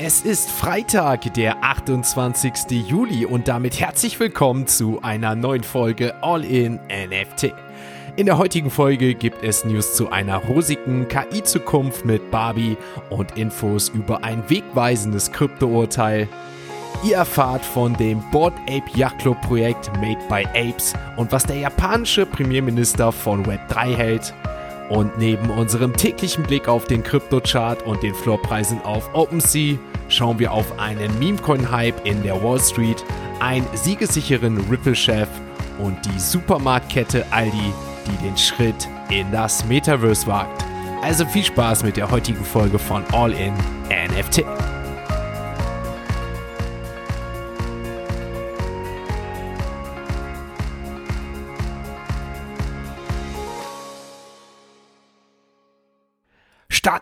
Es ist Freitag, der 28. Juli und damit herzlich willkommen zu einer neuen Folge All in NFT. In der heutigen Folge gibt es News zu einer rosigen KI-Zukunft mit Barbie und Infos über ein wegweisendes Krypto-Urteil. Ihr erfahrt von dem Board Ape Yacht Club Projekt Made by Apes und was der japanische Premierminister von Web3 hält. Und neben unserem täglichen Blick auf den Kryptochart und den Floorpreisen auf OpenSea schauen wir auf einen Memecoin-Hype in der Wall Street, einen siegesicheren Ripple-Chef und die Supermarktkette Aldi, die den Schritt in das Metaverse wagt. Also viel Spaß mit der heutigen Folge von All in NFT.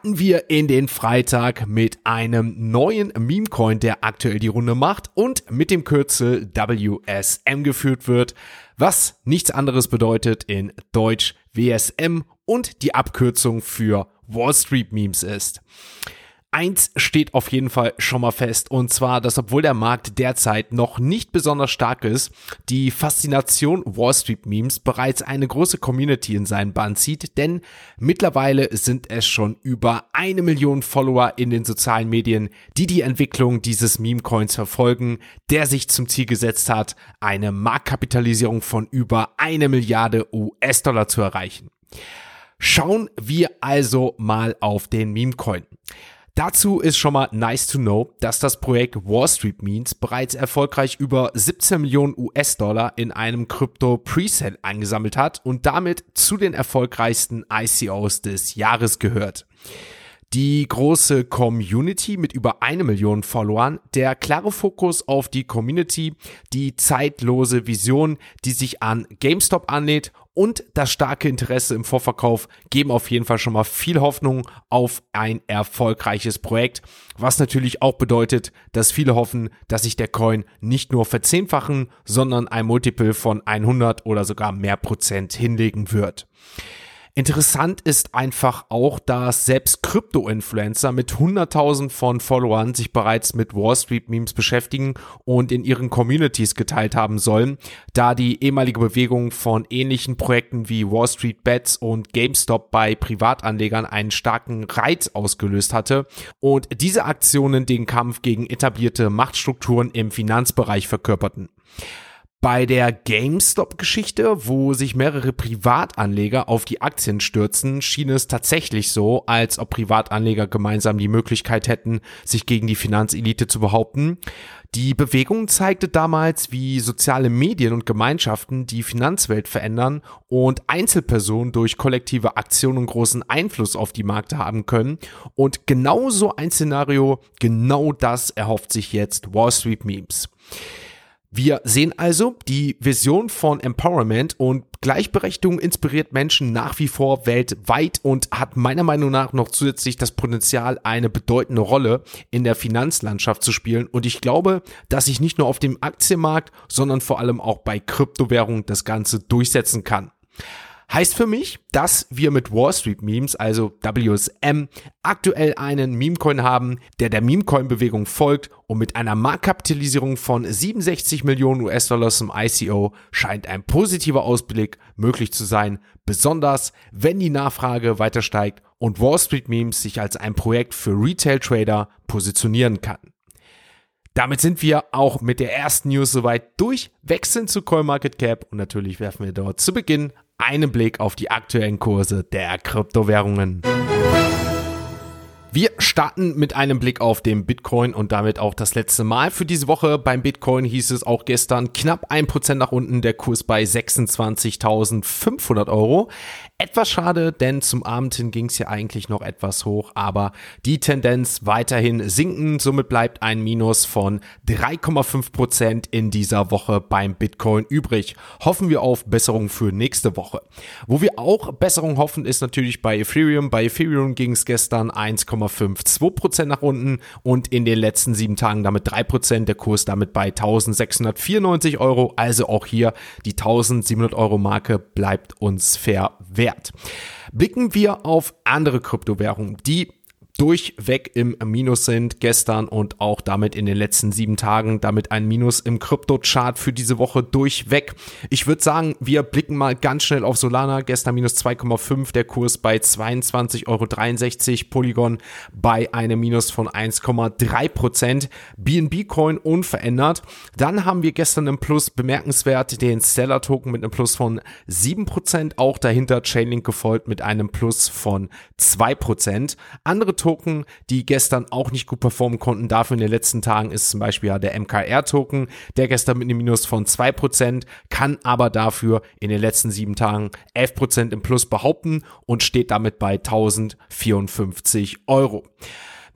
Starten wir in den Freitag mit einem neuen Meme-Coin, der aktuell die Runde macht und mit dem Kürzel WSM geführt wird, was nichts anderes bedeutet in Deutsch WSM und die Abkürzung für Wall Street Memes ist. Eins steht auf jeden Fall schon mal fest, und zwar, dass obwohl der Markt derzeit noch nicht besonders stark ist, die Faszination Wall Street Memes bereits eine große Community in seinen Bann zieht, denn mittlerweile sind es schon über eine Million Follower in den sozialen Medien, die die Entwicklung dieses Meme-Coins verfolgen, der sich zum Ziel gesetzt hat, eine Marktkapitalisierung von über eine Milliarde US-Dollar zu erreichen. Schauen wir also mal auf den Meme-Coin. Dazu ist schon mal nice to know, dass das Projekt Wall Street Means bereits erfolgreich über 17 Millionen US-Dollar in einem Krypto Presale eingesammelt hat und damit zu den erfolgreichsten ICOs des Jahres gehört. Die große Community mit über eine Million Followern, der klare Fokus auf die Community, die zeitlose Vision, die sich an GameStop annäht und das starke Interesse im Vorverkauf geben auf jeden Fall schon mal viel Hoffnung auf ein erfolgreiches Projekt, was natürlich auch bedeutet, dass viele hoffen, dass sich der Coin nicht nur verzehnfachen, sondern ein Multiple von 100 oder sogar mehr Prozent hinlegen wird. Interessant ist einfach auch, dass selbst Krypto-Influencer mit 100.000 von Followern sich bereits mit Wall Street Memes beschäftigen und in ihren Communities geteilt haben sollen, da die ehemalige Bewegung von ähnlichen Projekten wie Wall Street Bets und GameStop bei Privatanlegern einen starken Reiz ausgelöst hatte und diese Aktionen den Kampf gegen etablierte Machtstrukturen im Finanzbereich verkörperten. Bei der GameStop-Geschichte, wo sich mehrere Privatanleger auf die Aktien stürzen, schien es tatsächlich so, als ob Privatanleger gemeinsam die Möglichkeit hätten, sich gegen die Finanzelite zu behaupten. Die Bewegung zeigte damals, wie soziale Medien und Gemeinschaften die Finanzwelt verändern und Einzelpersonen durch kollektive Aktionen großen Einfluss auf die Märkte haben können. Und genau so ein Szenario, genau das erhofft sich jetzt Wall Street Memes. Wir sehen also, die Vision von Empowerment und Gleichberechtigung inspiriert Menschen nach wie vor weltweit und hat meiner Meinung nach noch zusätzlich das Potenzial, eine bedeutende Rolle in der Finanzlandschaft zu spielen. Und ich glaube, dass sich nicht nur auf dem Aktienmarkt, sondern vor allem auch bei Kryptowährungen das Ganze durchsetzen kann. Heißt für mich, dass wir mit Wall Street Memes, also WSM, aktuell einen Memecoin haben, der der Memecoin-Bewegung folgt und mit einer Marktkapitalisierung von 67 Millionen US-Dollar zum ICO scheint ein positiver Ausblick möglich zu sein, besonders wenn die Nachfrage weiter steigt und Wall Street Memes sich als ein Projekt für Retail-Trader positionieren kann. Damit sind wir auch mit der ersten News soweit durch, wechseln zu CoinMarketCap und natürlich werfen wir dort zu Beginn einen Blick auf die aktuellen Kurse der Kryptowährungen. Wir starten mit einem Blick auf den Bitcoin und damit auch das letzte Mal für diese Woche. Beim Bitcoin hieß es auch gestern knapp ein Prozent nach unten, der Kurs bei 26.500 Euro. Etwas schade, denn zum Abend hin ging es ja eigentlich noch etwas hoch, aber die Tendenz weiterhin sinken. Somit bleibt ein Minus von 3,5 Prozent in dieser Woche beim Bitcoin übrig. Hoffen wir auf Besserung für nächste Woche. Wo wir auch Besserung hoffen, ist natürlich bei Ethereum. Bei Ethereum ging es gestern 1,52 Prozent nach unten und in den letzten sieben Tagen damit 3 Prozent. Der Kurs damit bei 1694 Euro. Also auch hier die 1700 Euro Marke bleibt uns fair wert. Blicken wir auf andere Kryptowährungen, die durchweg im Minus sind gestern und auch damit in den letzten sieben Tagen, damit ein Minus im Krypto-Chart für diese Woche durchweg. Ich würde sagen, wir blicken mal ganz schnell auf Solana. Gestern minus 2,5, der Kurs bei 22,63 Euro, Polygon bei einem Minus von 1,3 Prozent, BNB Coin unverändert. Dann haben wir gestern im Plus bemerkenswert den Stellar Token mit einem Plus von 7 Prozent, auch dahinter Chainlink gefolgt mit einem Plus von 2 Prozent. Andere Token, die gestern auch nicht gut performen konnten. Dafür in den letzten Tagen ist zum Beispiel ja der MKR-Token, der gestern mit einem Minus von 2%, kann aber dafür in den letzten sieben Tagen 11% im Plus behaupten und steht damit bei 1054 Euro.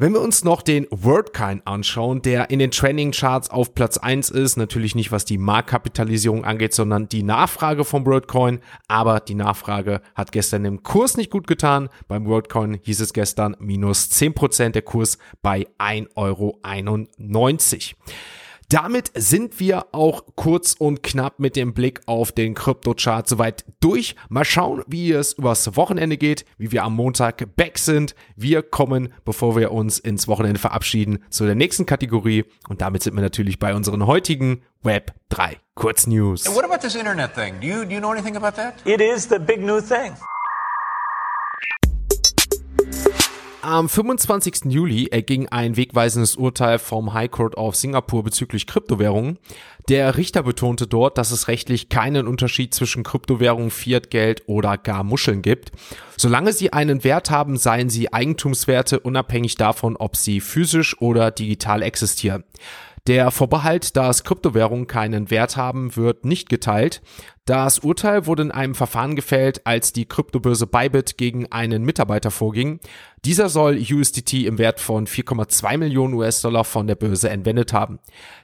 Wenn wir uns noch den WordCoin anschauen, der in den Trending Charts auf Platz 1 ist, natürlich nicht was die Marktkapitalisierung angeht, sondern die Nachfrage vom WordCoin, aber die Nachfrage hat gestern im Kurs nicht gut getan. Beim WordCoin hieß es gestern minus 10%, der Kurs bei 1,91 Euro. Damit sind wir auch kurz und knapp mit dem Blick auf den Kryptochart soweit durch. Mal schauen, wie es übers Wochenende geht, wie wir am Montag back sind. Wir kommen, bevor wir uns ins Wochenende verabschieden, zu der nächsten Kategorie und damit sind wir natürlich bei unseren heutigen Web 3 Kurznews. what about this internet thing? Do you, do you know anything about that? It is the big new thing. Am 25. Juli erging ein wegweisendes Urteil vom High Court of Singapur bezüglich Kryptowährungen. Der Richter betonte dort, dass es rechtlich keinen Unterschied zwischen Kryptowährungen, Fiatgeld oder gar Muscheln gibt. Solange sie einen Wert haben, seien sie Eigentumswerte unabhängig davon, ob sie physisch oder digital existieren. Der Vorbehalt, dass Kryptowährungen keinen Wert haben, wird nicht geteilt. Das Urteil wurde in einem Verfahren gefällt, als die Kryptobörse Bybit gegen einen Mitarbeiter vorging. Dieser soll USDT im Wert von 4,2 Millionen US-Dollar von der Börse entwendet haben.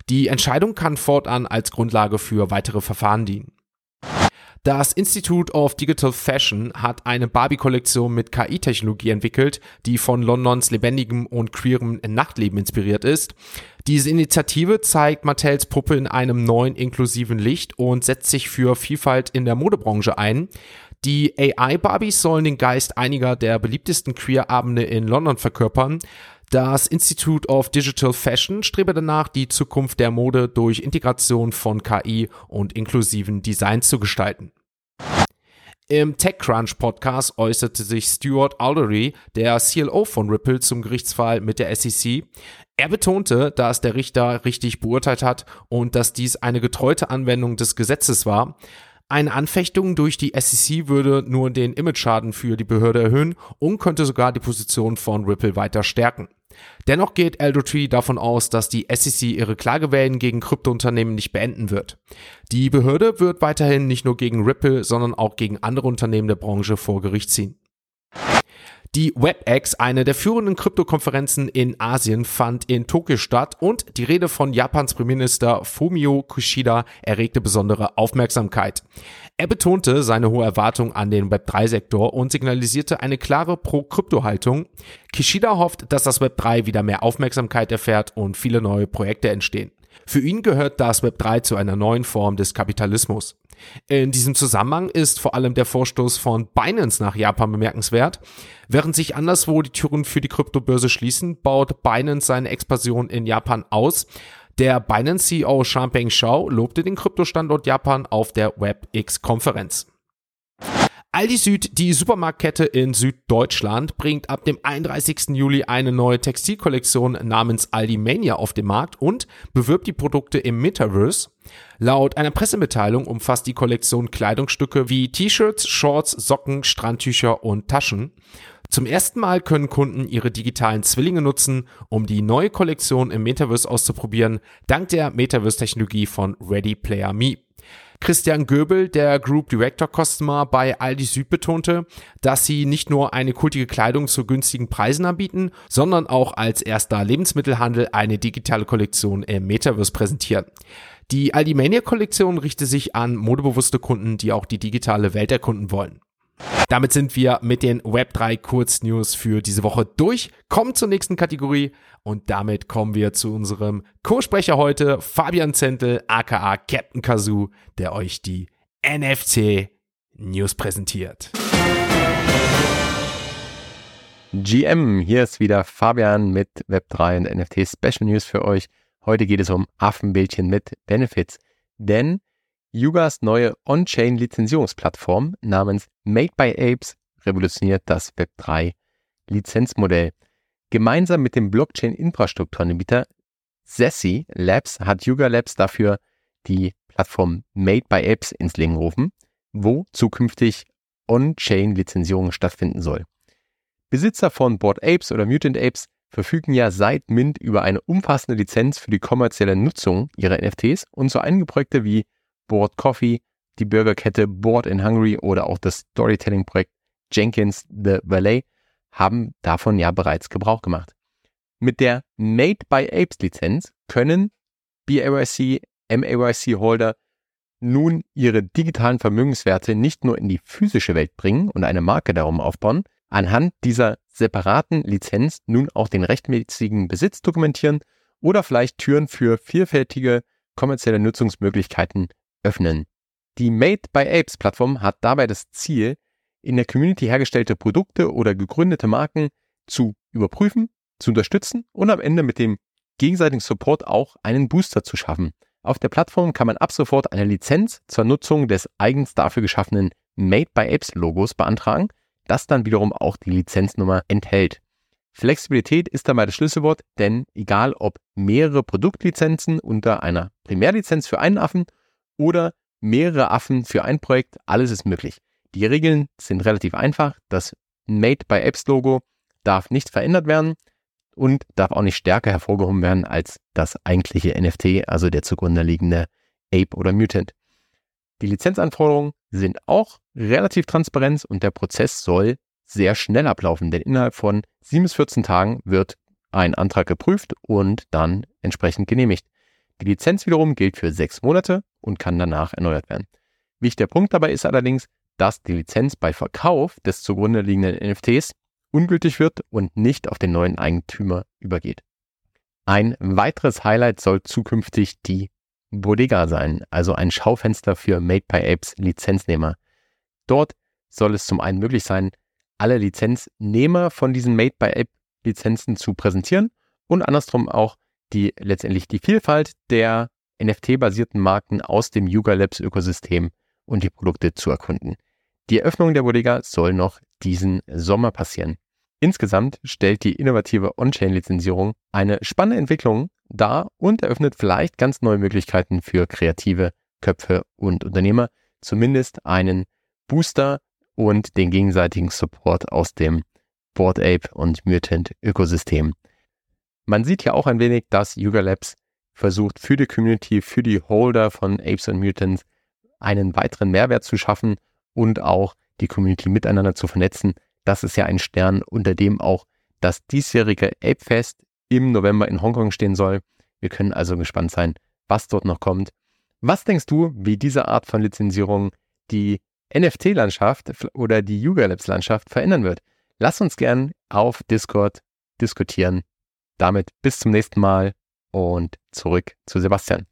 Die Entscheidung kann fortan als Grundlage für weitere Verfahren dienen. Das Institute of Digital Fashion hat eine Barbie-Kollektion mit KI-Technologie entwickelt, die von Londons lebendigem und queerem Nachtleben inspiriert ist. Diese Initiative zeigt Mattels Puppe in einem neuen inklusiven Licht und setzt sich für Vielfalt in der Modebranche ein. Die AI-Barbies sollen den Geist einiger der beliebtesten Queer-Abende in London verkörpern. Das Institute of Digital Fashion strebe danach, die Zukunft der Mode durch Integration von KI und inklusiven Design zu gestalten. Im TechCrunch Podcast äußerte sich Stuart Aldery, der CLO von Ripple, zum Gerichtsfall mit der SEC. Er betonte, dass der Richter richtig beurteilt hat und dass dies eine getreute Anwendung des Gesetzes war. Eine Anfechtung durch die SEC würde nur den Imageschaden für die Behörde erhöhen und könnte sogar die Position von Ripple weiter stärken. Dennoch geht Eldertree davon aus, dass die SEC ihre Klagewellen gegen Kryptounternehmen nicht beenden wird. Die Behörde wird weiterhin nicht nur gegen Ripple, sondern auch gegen andere Unternehmen der Branche vor Gericht ziehen. Die WebEx, eine der führenden Kryptokonferenzen in Asien, fand in Tokio statt und die Rede von Japans Premierminister Fumio Kishida erregte besondere Aufmerksamkeit. Er betonte seine hohe Erwartung an den Web3-Sektor und signalisierte eine klare Pro-Krypto-Haltung. Kishida hofft, dass das Web3 wieder mehr Aufmerksamkeit erfährt und viele neue Projekte entstehen. Für ihn gehört das Web3 zu einer neuen Form des Kapitalismus. In diesem Zusammenhang ist vor allem der Vorstoß von Binance nach Japan bemerkenswert. Während sich anderswo die Türen für die Kryptobörse schließen, baut Binance seine Expansion in Japan aus. Der Binance-CEO Champagne Shao lobte den Kryptostandort Japan auf der WebX-Konferenz. Aldi Süd, die Supermarktkette in Süddeutschland, bringt ab dem 31. Juli eine neue Textilkollektion namens Aldi Mania auf den Markt und bewirbt die Produkte im Metaverse. Laut einer Pressemitteilung umfasst die Kollektion Kleidungsstücke wie T-Shirts, Shorts, Socken, Strandtücher und Taschen. Zum ersten Mal können Kunden ihre digitalen Zwillinge nutzen, um die neue Kollektion im Metaverse auszuprobieren, dank der Metaverse-Technologie von Ready Player Me. Christian Göbel, der Group Director Customer bei Aldi Süd, betonte, dass sie nicht nur eine kultige Kleidung zu günstigen Preisen anbieten, sondern auch als erster Lebensmittelhandel eine digitale Kollektion im Metaverse präsentieren. Die Aldi Mania Kollektion richtet sich an modebewusste Kunden, die auch die digitale Welt erkunden wollen. Damit sind wir mit den Web3 Kurznews für diese Woche durch. Kommen zur nächsten Kategorie und damit kommen wir zu unserem Co-Sprecher heute, Fabian Zentel, aka Captain Kazoo, der euch die NFC News präsentiert. GM. Hier ist wieder Fabian mit Web3 und NFT Special News für euch. Heute geht es um Affenbildchen mit Benefits. Denn Yugas neue On-Chain-Lizenzierungsplattform namens Made by Apes revolutioniert das Web3 Lizenzmodell. Gemeinsam mit dem Blockchain-Infrastrukturanbieter Sassy Labs hat Yuga Labs dafür die Plattform Made by Apes ins Leben gerufen, wo zukünftig On-Chain-Lizenzierung stattfinden soll. Besitzer von Board Apes oder Mutant Apes verfügen ja seit Mint über eine umfassende Lizenz für die kommerzielle Nutzung ihrer NFTs und so einige Projekte wie Board Coffee, die Burgerkette Board in Hungary oder auch das Storytelling-Projekt Jenkins The Valet haben davon ja bereits Gebrauch gemacht. Mit der Made by Apes Lizenz können BAYC, MAYC Holder nun ihre digitalen Vermögenswerte nicht nur in die physische Welt bringen und eine Marke darum aufbauen, anhand dieser separaten Lizenz nun auch den rechtmäßigen Besitz dokumentieren oder vielleicht Türen für vielfältige kommerzielle Nutzungsmöglichkeiten öffnen. Die Made by Apes Plattform hat dabei das Ziel, in der Community hergestellte Produkte oder gegründete Marken zu überprüfen, zu unterstützen und am Ende mit dem gegenseitigen Support auch einen Booster zu schaffen. Auf der Plattform kann man ab sofort eine Lizenz zur Nutzung des eigens dafür geschaffenen Made by Apes Logos beantragen, das dann wiederum auch die Lizenznummer enthält. Flexibilität ist dabei das Schlüsselwort, denn egal ob mehrere Produktlizenzen unter einer Primärlizenz für einen Affen oder mehrere Affen für ein Projekt, alles ist möglich. Die Regeln sind relativ einfach. Das Made by Apps Logo darf nicht verändert werden und darf auch nicht stärker hervorgehoben werden als das eigentliche NFT, also der zugrunde liegende Ape oder Mutant. Die Lizenzanforderungen sind auch relativ transparent und der Prozess soll sehr schnell ablaufen, denn innerhalb von 7 bis 14 Tagen wird ein Antrag geprüft und dann entsprechend genehmigt. Die Lizenz wiederum gilt für sechs Monate und kann danach erneuert werden. Wichtiger Punkt dabei ist allerdings, dass die Lizenz bei Verkauf des zugrunde liegenden NFTs ungültig wird und nicht auf den neuen Eigentümer übergeht. Ein weiteres Highlight soll zukünftig die Bodega sein, also ein Schaufenster für Made by Apes Lizenznehmer. Dort soll es zum einen möglich sein, alle Lizenznehmer von diesen Made by Ape Lizenzen zu präsentieren und andersrum auch die letztendlich die Vielfalt der NFT-basierten Marken aus dem Yuga Labs Ökosystem und die Produkte zu erkunden. Die Eröffnung der Bodega soll noch diesen Sommer passieren. Insgesamt stellt die innovative On-Chain-Lizenzierung eine spannende Entwicklung dar und eröffnet vielleicht ganz neue Möglichkeiten für kreative Köpfe und Unternehmer, zumindest einen Booster und den gegenseitigen Support aus dem Board Ape und Mutant Ökosystem. Man sieht ja auch ein wenig, dass Yuga Labs versucht für die Community, für die Holder von Apes und Mutants einen weiteren Mehrwert zu schaffen und auch die Community miteinander zu vernetzen. Das ist ja ein Stern, unter dem auch das diesjährige Ape Fest im November in Hongkong stehen soll. Wir können also gespannt sein, was dort noch kommt. Was denkst du, wie diese Art von Lizenzierung die NFT-Landschaft oder die Yuga Labs-Landschaft verändern wird? Lass uns gern auf Discord diskutieren. Damit bis zum nächsten Mal und zurück zu Sebastian.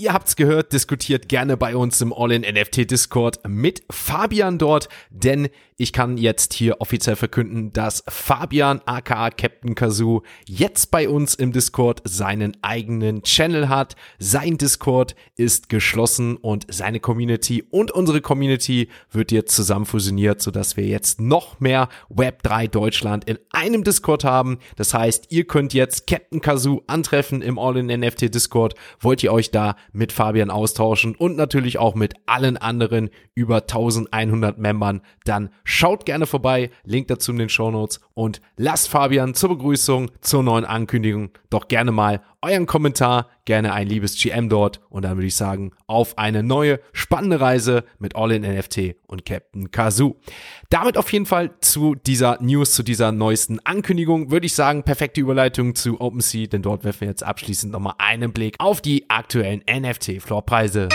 Ihr habt's gehört, diskutiert gerne bei uns im All-in-NFT Discord mit Fabian dort, denn ich kann jetzt hier offiziell verkünden, dass Fabian aka Captain Kazoo jetzt bei uns im Discord seinen eigenen Channel hat. Sein Discord ist geschlossen und seine Community und unsere Community wird jetzt zusammen fusioniert, sodass wir jetzt noch mehr Web3 Deutschland in einem Discord haben. Das heißt, ihr könnt jetzt Captain Kazoo antreffen im All-in-NFT Discord. Wollt ihr euch da mit Fabian austauschen und natürlich auch mit allen anderen über 1100 Membern, dann schaut gerne vorbei. Link dazu in den Show Notes und lasst Fabian zur Begrüßung, zur neuen Ankündigung doch gerne mal euren Kommentar, gerne ein liebes GM dort und dann würde ich sagen, auf eine neue spannende Reise mit All in NFT und Captain Kazoo. Damit auf jeden Fall zu dieser News, zu dieser neuesten Ankündigung, würde ich sagen, perfekte Überleitung zu OpenSea, denn dort werfen wir jetzt abschließend nochmal einen Blick auf die aktuellen NFT-Floorpreise.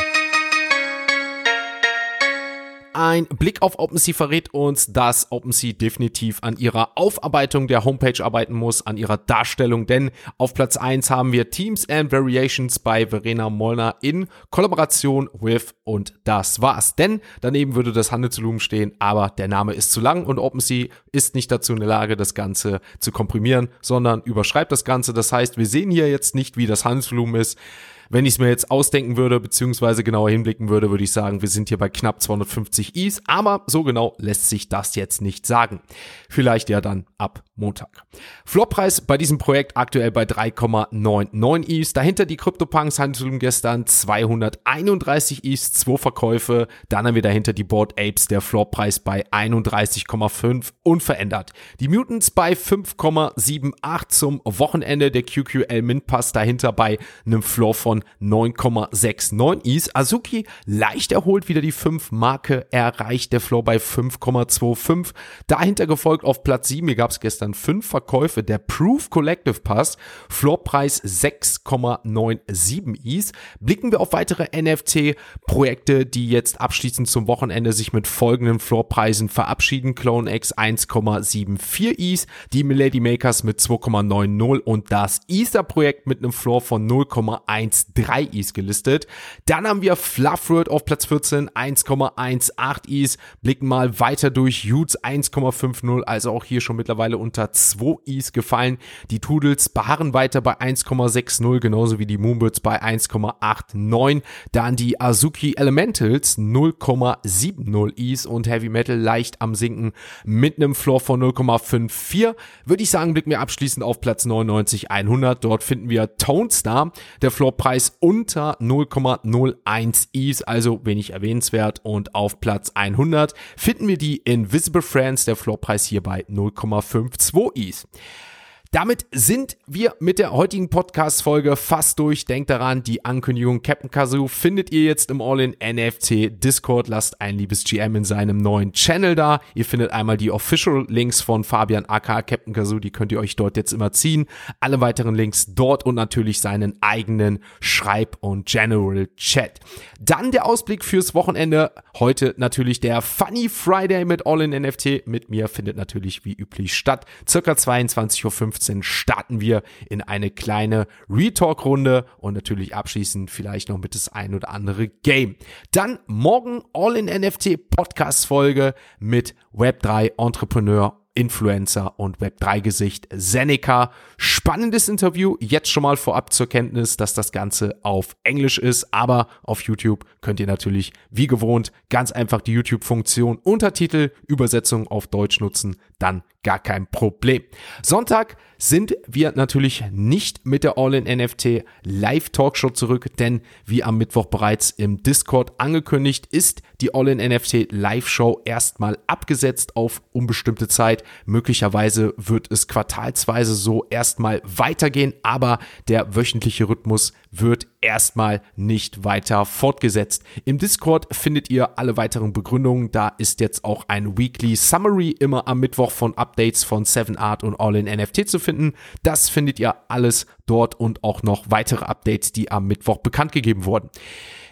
Ein Blick auf OpenSea verrät uns, dass OpenSea definitiv an ihrer Aufarbeitung der Homepage arbeiten muss, an ihrer Darstellung, denn auf Platz 1 haben wir Teams and Variations bei Verena Molnar in Kollaboration with und das war's. Denn daneben würde das Handelsvolumen stehen, aber der Name ist zu lang und OpenSea ist nicht dazu in der Lage, das Ganze zu komprimieren, sondern überschreibt das Ganze. Das heißt, wir sehen hier jetzt nicht, wie das Handelsvolumen ist. Wenn ich es mir jetzt ausdenken würde, beziehungsweise genauer hinblicken würde, würde ich sagen, wir sind hier bei knapp 250 Is, aber so genau lässt sich das jetzt nicht sagen. Vielleicht ja dann ab Montag. Floppreis bei diesem Projekt aktuell bei 3,99 Is. Dahinter die CryptoPunks Handelsvolumen gestern 231 Is, 2 Verkäufe. Dann haben wir dahinter die Board Apes, der Floppreis bei 31,5 unverändert. Die Mutants bei 5,78 zum Wochenende. Der QQL Mint Pass dahinter bei einem Floor von von 9,69 Is. Azuki leicht erholt wieder die 5 Marke erreicht. Der Floor bei 5,25. Dahinter gefolgt auf Platz 7. Hier gab es gestern 5 Verkäufe. Der Proof Collective Pass. Floorpreis 6,97 Is. Blicken wir auf weitere NFT-Projekte, die jetzt abschließend zum Wochenende sich mit folgenden Floorpreisen verabschieden. Clone X 1,74 Is. Die Milady Makers mit 2,90 und das Easter-Projekt mit einem Floor von 0,1 1,3 Is gelistet. Dann haben wir Fluffworld auf Platz 14, 1,18 Is. Blicken mal weiter durch. Utes 1,50, also auch hier schon mittlerweile unter 2 Is gefallen. Die Toodles beharren weiter bei 1,60, genauso wie die Moonbirds bei 1,89. Dann die Azuki Elementals 0,70 Is und Heavy Metal leicht am Sinken mit einem Floor von 0,54. Würde ich sagen, blicken wir abschließend auf Platz 99, 100. Dort finden wir Tone Star. Der Floor Preis unter 0,01 Is, also wenig erwähnenswert. Und auf Platz 100 finden wir die Invisible Friends, der Floorpreis hier bei 0,52 Is. Damit sind wir mit der heutigen Podcast-Folge fast durch. Denkt daran, die Ankündigung Captain Kazoo findet ihr jetzt im All-in NFT Discord. Lasst ein liebes GM in seinem neuen Channel da. Ihr findet einmal die Official Links von Fabian aka Captain Kazoo. Die könnt ihr euch dort jetzt immer ziehen. Alle weiteren Links dort und natürlich seinen eigenen Schreib- und General Chat. Dann der Ausblick fürs Wochenende. Heute natürlich der Funny Friday mit All-in NFT. Mit mir findet natürlich wie üblich statt. Circa 22.15 Uhr 15 starten wir in eine kleine Retalk-Runde und natürlich abschließend vielleicht noch mit das ein oder andere Game. Dann morgen All-in-NFT Podcast-Folge mit Web3 Entrepreneur Influencer und Web3-Gesicht Seneca. Spannendes Interview. Jetzt schon mal vorab zur Kenntnis, dass das Ganze auf Englisch ist, aber auf YouTube könnt ihr natürlich wie gewohnt ganz einfach die YouTube-Funktion Untertitel, Übersetzung auf Deutsch nutzen. Dann gar kein Problem. Sonntag sind wir natürlich nicht mit der All-in-NFT Live-Talkshow zurück, denn wie am Mittwoch bereits im Discord angekündigt, ist die All-in-NFT Live-Show erstmal abgesetzt auf unbestimmte Zeit. Möglicherweise wird es quartalsweise so erstmal weitergehen, aber der wöchentliche Rhythmus wird erstmal nicht weiter fortgesetzt. Im Discord findet ihr alle weiteren Begründungen. Da ist jetzt auch ein Weekly Summary immer am Mittwoch von Updates von 7 Art und All in NFT zu finden. Das findet ihr alles dort und auch noch weitere Updates, die am Mittwoch bekannt gegeben wurden.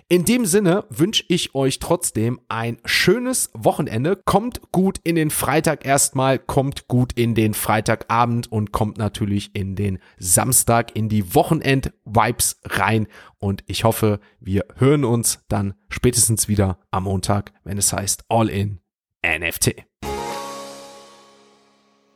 In dem Sinne wünsche ich euch trotzdem ein schönes Wochenende. Kommt gut in den Freitag erstmal, kommt gut in den Freitagabend und kommt natürlich in den Samstag in die Wochenend-Vibes rein. Und ich hoffe, wir hören uns dann spätestens wieder am Montag, wenn es heißt All in NFT.